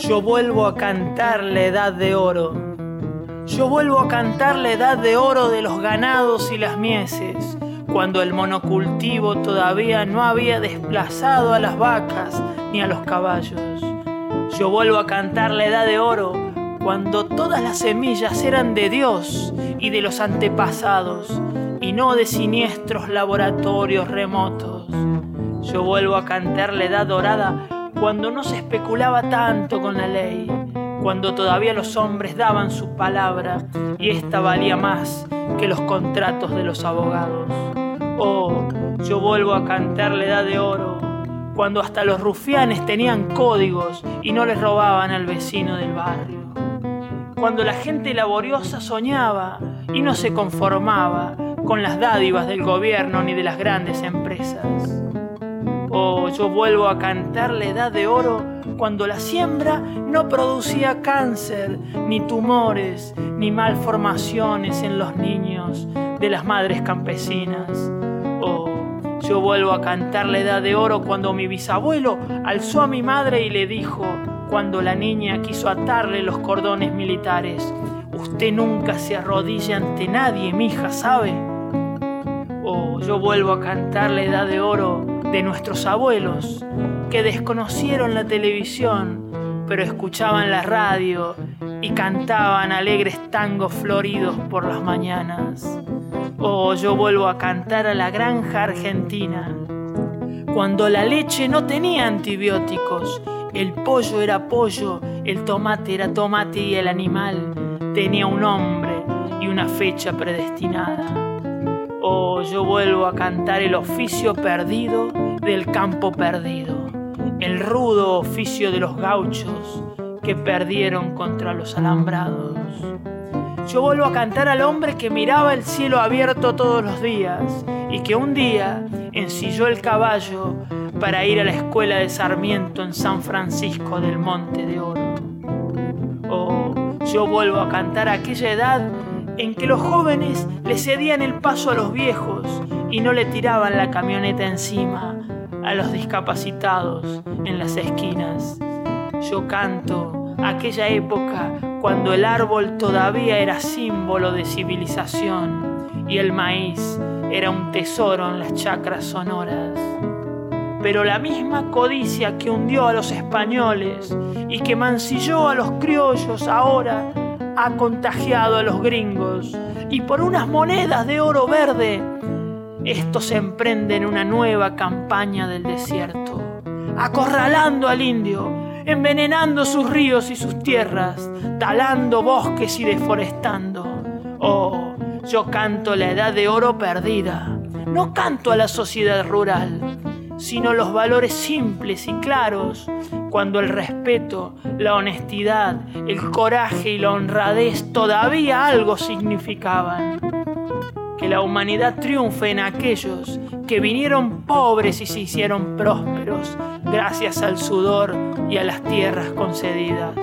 Yo vuelvo a cantar la edad de oro. Yo vuelvo a cantar la edad de oro de los ganados y las mieses, cuando el monocultivo todavía no había desplazado a las vacas ni a los caballos. Yo vuelvo a cantar la edad de oro cuando todas las semillas eran de Dios y de los antepasados, y no de siniestros laboratorios remotos. Yo vuelvo a cantar la edad dorada cuando no se especulaba tanto con la ley, cuando todavía los hombres daban su palabra y ésta valía más que los contratos de los abogados. Oh, yo vuelvo a cantar la edad de oro, cuando hasta los rufianes tenían códigos y no les robaban al vecino del barrio. Cuando la gente laboriosa soñaba y no se conformaba con las dádivas del gobierno ni de las grandes empresas. Oh, yo vuelvo a cantar la edad de oro cuando la siembra no producía cáncer, ni tumores, ni malformaciones en los niños de las madres campesinas. Oh, yo vuelvo a cantar la edad de oro cuando mi bisabuelo alzó a mi madre y le dijo, cuando la niña quiso atarle los cordones militares, usted nunca se arrodilla ante nadie, mija, ¿sabe? Oh, yo vuelvo a cantar la edad de oro de nuestros abuelos que desconocieron la televisión, pero escuchaban la radio y cantaban alegres tangos floridos por las mañanas. Oh, yo vuelvo a cantar a la granja argentina, cuando la leche no tenía antibióticos, el pollo era pollo, el tomate era tomate y el animal tenía un nombre y una fecha predestinada. Oh, yo vuelvo a cantar el oficio perdido del campo perdido, el rudo oficio de los gauchos que perdieron contra los alambrados. Yo vuelvo a cantar al hombre que miraba el cielo abierto todos los días y que un día ensilló el caballo para ir a la escuela de Sarmiento en San Francisco del Monte de Oro. Oh, yo vuelvo a cantar aquella edad en que los jóvenes le cedían el paso a los viejos y no le tiraban la camioneta encima a los discapacitados en las esquinas. Yo canto aquella época cuando el árbol todavía era símbolo de civilización y el maíz era un tesoro en las chacras sonoras. Pero la misma codicia que hundió a los españoles y que mancilló a los criollos ahora ha contagiado a los gringos y por unas monedas de oro verde, estos emprenden una nueva campaña del desierto, acorralando al indio, envenenando sus ríos y sus tierras, talando bosques y deforestando. Oh, yo canto la edad de oro perdida, no canto a la sociedad rural, sino los valores simples y claros, cuando el respeto, la honestidad, el coraje y la honradez todavía algo significaban. Que la humanidad triunfe en aquellos que vinieron pobres y se hicieron prósperos gracias al sudor y a las tierras concedidas.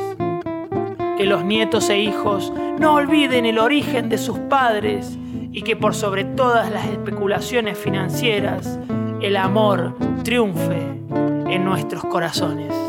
Que los nietos e hijos no olviden el origen de sus padres y que por sobre todas las especulaciones financieras el amor triunfe en nuestros corazones.